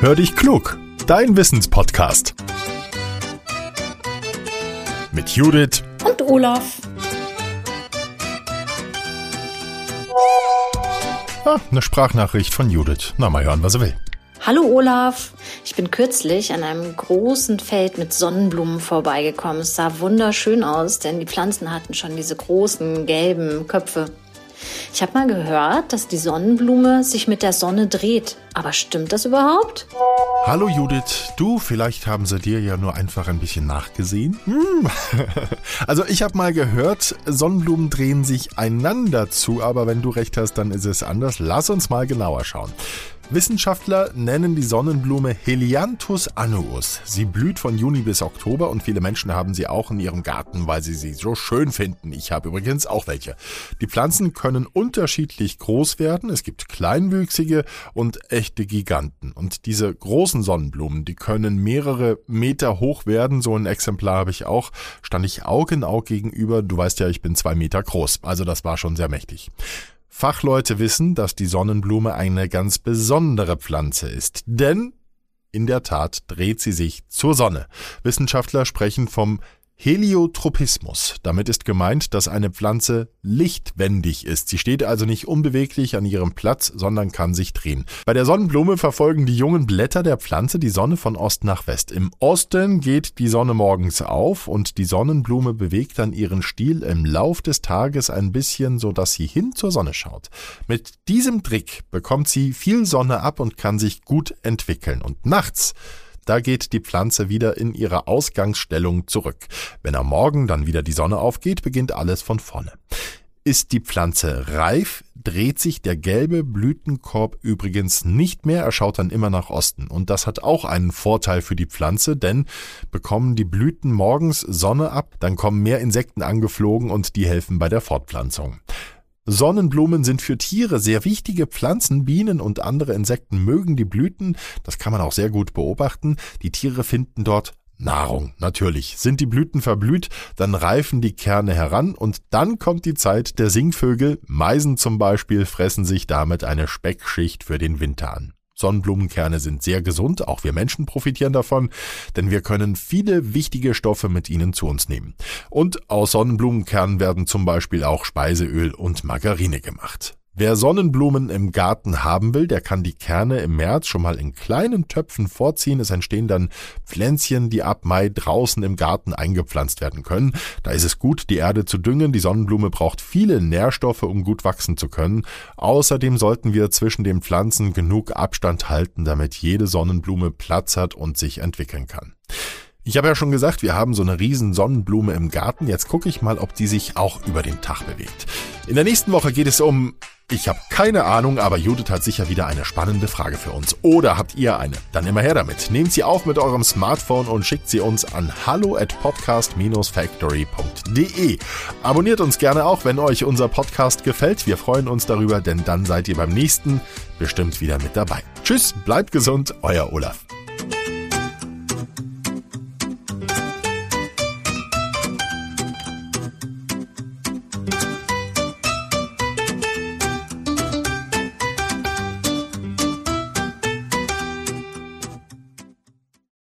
Hör dich klug, dein Wissenspodcast. Mit Judith und Olaf. Ah, eine Sprachnachricht von Judith. Na, mal hören, was er will. Hallo Olaf, ich bin kürzlich an einem großen Feld mit Sonnenblumen vorbeigekommen. Es sah wunderschön aus, denn die Pflanzen hatten schon diese großen gelben Köpfe. Ich habe mal gehört, dass die Sonnenblume sich mit der Sonne dreht. Aber stimmt das überhaupt? Hallo Judith, du, vielleicht haben sie dir ja nur einfach ein bisschen nachgesehen. Hm. Also ich habe mal gehört, Sonnenblumen drehen sich einander zu, aber wenn du recht hast, dann ist es anders. Lass uns mal genauer schauen. Wissenschaftler nennen die Sonnenblume Helianthus annuus. Sie blüht von Juni bis Oktober und viele Menschen haben sie auch in ihrem Garten, weil sie sie so schön finden. Ich habe übrigens auch welche. Die Pflanzen können unterschiedlich groß werden. Es gibt kleinwüchsige und echte Giganten. Und diese großen Sonnenblumen, die können mehrere Meter hoch werden. So ein Exemplar habe ich auch. Stand ich Aug in Aug gegenüber. Du weißt ja, ich bin zwei Meter groß. Also das war schon sehr mächtig. Fachleute wissen, dass die Sonnenblume eine ganz besondere Pflanze ist, denn in der Tat dreht sie sich zur Sonne. Wissenschaftler sprechen vom Heliotropismus. Damit ist gemeint, dass eine Pflanze lichtwendig ist. Sie steht also nicht unbeweglich an ihrem Platz, sondern kann sich drehen. Bei der Sonnenblume verfolgen die jungen Blätter der Pflanze die Sonne von Ost nach West. Im Osten geht die Sonne morgens auf und die Sonnenblume bewegt dann ihren Stiel im Lauf des Tages ein bisschen, so dass sie hin zur Sonne schaut. Mit diesem Trick bekommt sie viel Sonne ab und kann sich gut entwickeln. Und nachts da geht die Pflanze wieder in ihre Ausgangsstellung zurück. Wenn am Morgen dann wieder die Sonne aufgeht, beginnt alles von vorne. Ist die Pflanze reif, dreht sich der gelbe Blütenkorb übrigens nicht mehr, er schaut dann immer nach Osten. Und das hat auch einen Vorteil für die Pflanze, denn bekommen die Blüten morgens Sonne ab, dann kommen mehr Insekten angeflogen und die helfen bei der Fortpflanzung. Sonnenblumen sind für Tiere sehr wichtige Pflanzen. Bienen und andere Insekten mögen die Blüten. Das kann man auch sehr gut beobachten. Die Tiere finden dort Nahrung, natürlich. Sind die Blüten verblüht, dann reifen die Kerne heran und dann kommt die Zeit der Singvögel. Meisen zum Beispiel fressen sich damit eine Speckschicht für den Winter an. Sonnenblumenkerne sind sehr gesund, auch wir Menschen profitieren davon, denn wir können viele wichtige Stoffe mit ihnen zu uns nehmen. Und aus Sonnenblumenkernen werden zum Beispiel auch Speiseöl und Margarine gemacht. Wer Sonnenblumen im Garten haben will, der kann die Kerne im März schon mal in kleinen Töpfen vorziehen. Es entstehen dann Pflänzchen, die ab Mai draußen im Garten eingepflanzt werden können. Da ist es gut, die Erde zu düngen. Die Sonnenblume braucht viele Nährstoffe, um gut wachsen zu können. Außerdem sollten wir zwischen den Pflanzen genug Abstand halten, damit jede Sonnenblume Platz hat und sich entwickeln kann. Ich habe ja schon gesagt, wir haben so eine riesen Sonnenblume im Garten. Jetzt gucke ich mal, ob die sich auch über den Tag bewegt. In der nächsten Woche geht es um ich habe keine Ahnung, aber Judith hat sicher wieder eine spannende Frage für uns. Oder habt ihr eine? Dann immer her damit. Nehmt sie auf mit eurem Smartphone und schickt sie uns an hallo at podcast-factory.de. Abonniert uns gerne auch, wenn euch unser Podcast gefällt. Wir freuen uns darüber, denn dann seid ihr beim nächsten bestimmt wieder mit dabei. Tschüss, bleibt gesund, euer Olaf.